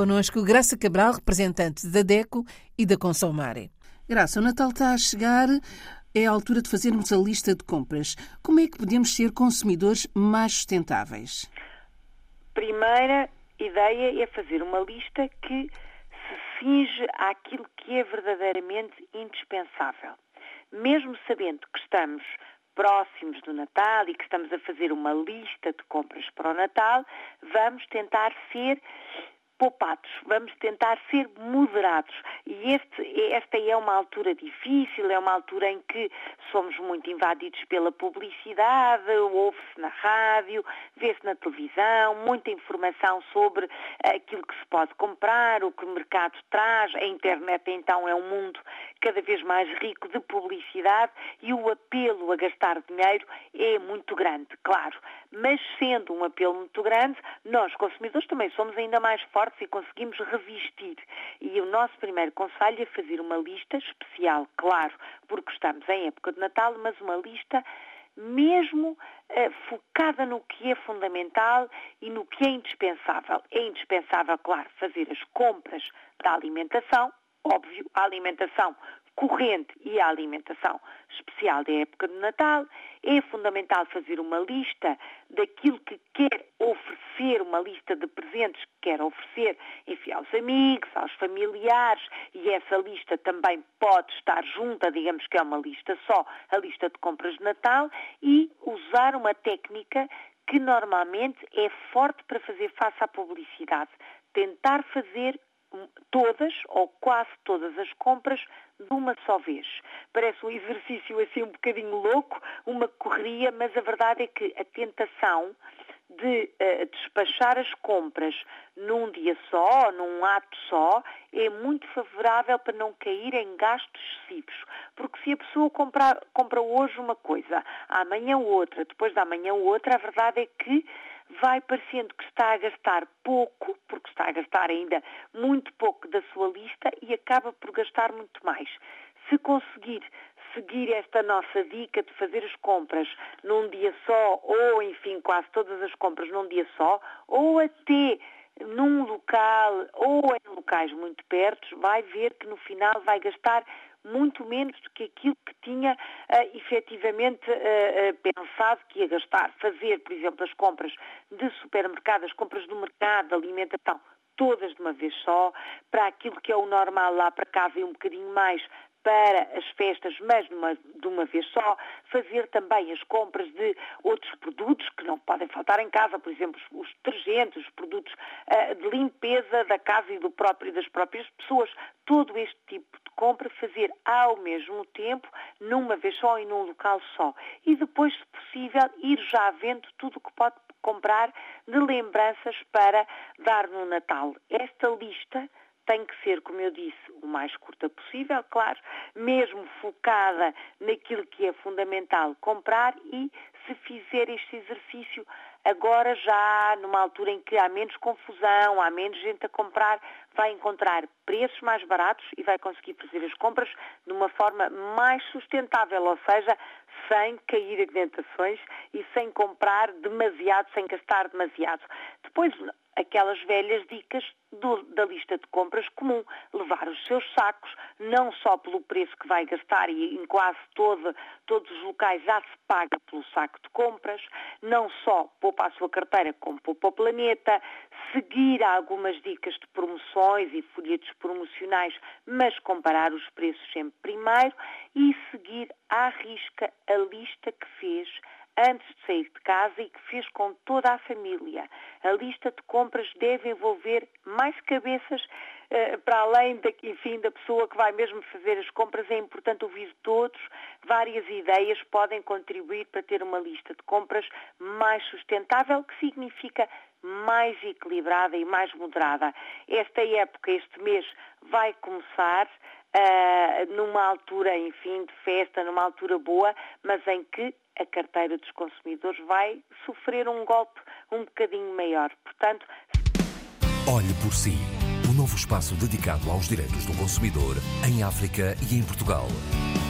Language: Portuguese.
Conosco Graça Cabral, representante da DECO e da Consomare. Graça, o Natal está a chegar, é a altura de fazermos a lista de compras. Como é que podemos ser consumidores mais sustentáveis? Primeira ideia é fazer uma lista que se cinge àquilo que é verdadeiramente indispensável. Mesmo sabendo que estamos próximos do Natal e que estamos a fazer uma lista de compras para o Natal, vamos tentar ser poupados, vamos tentar ser moderados. E este, esta é uma altura difícil, é uma altura em que somos muito invadidos pela publicidade, ouve-se na rádio, vê-se na televisão, muita informação sobre aquilo que se pode comprar, o que o mercado traz. A internet então é um mundo cada vez mais rico de publicidade e o apelo a gastar dinheiro é muito grande, claro. Mas sendo um apelo muito grande, nós consumidores também somos ainda mais fortes fortes e conseguimos resistir. E o nosso primeiro conselho é fazer uma lista especial, claro, porque estamos em época de Natal, mas uma lista mesmo eh, focada no que é fundamental e no que é indispensável. É indispensável, claro, fazer as compras da alimentação, óbvio, a alimentação corrente e a alimentação especial da época de Natal. É fundamental fazer uma lista daquilo que quer oferecer, uma lista de presentes que quer oferecer, enfim, aos amigos, aos familiares, e essa lista também pode estar junta, digamos que é uma lista só, a lista de compras de Natal, e usar uma técnica que normalmente é forte para fazer face à publicidade. Tentar fazer todas ou quase todas as compras de uma só vez. Parece um exercício assim um bocadinho louco, uma correria, mas a verdade é que a tentação de uh, despachar as compras num dia só, num ato só, é muito favorável para não cair em gastos excessivos. Porque se a pessoa compra, compra hoje uma coisa, amanhã outra, depois da amanhã outra, a verdade é que vai parecendo que está a gastar pouco, porque está a gastar ainda muito pouco da sua lista e acaba por gastar muito mais. Se conseguir seguir esta nossa dica de fazer as compras num dia só, ou enfim, quase todas as compras num dia só, ou até num local ou em locais muito perto, vai ver que no final vai gastar muito menos do que aquilo que tinha uh, efetivamente uh, uh, pensado que ia gastar. Fazer, por exemplo, as compras de supermercado, as compras do mercado, de alimentação, todas de uma vez só, para aquilo que é o normal lá para casa e um bocadinho mais para as festas, mas numa, de uma vez só, fazer também as compras de outros produtos que não podem faltar em casa, por exemplo, os detergentes, os produtos uh, de limpeza da casa e do próprio, das próprias pessoas, todo este tipo de compra fazer ao mesmo tempo, numa vez só e num local só. E depois, se possível, ir já vendo tudo o que pode comprar de lembranças para dar no Natal. Esta lista tem que ser, como eu disse, o mais curta possível, claro, mesmo focada naquilo que é fundamental comprar e se fizer este exercício agora já numa altura em que há menos confusão, há menos gente a comprar, vai encontrar preços mais baratos e vai conseguir fazer as compras de uma forma mais sustentável, ou seja, sem cair em tentações e sem comprar demasiado, sem gastar demasiado. Depois, aquelas velhas dicas do, da lista de compras comum. Levar os seus sacos, não só pelo preço que vai gastar, e em quase todo, todos os locais já se paga pelo saco de compras, não só poupa a sua carteira, como poupa o planeta, seguir algumas dicas de promoções e folhetos promocionais, mas comparar os preços sempre primeiro e seguir à risca a lista que fez antes de sair de casa e que fez com toda a família. A lista de compras deve envolver mais cabeças uh, para além da, enfim, da pessoa que vai mesmo fazer as compras. É importante ouvir todos. Várias ideias podem contribuir para ter uma lista de compras mais sustentável, que significa mais equilibrada e mais moderada. Esta época, este mês, vai começar uh, numa altura, enfim, de festa, numa altura boa, mas em que a carteira dos consumidores vai sofrer um golpe um bocadinho maior. Portanto, olhe por si. O novo espaço dedicado aos direitos do consumidor em África e em Portugal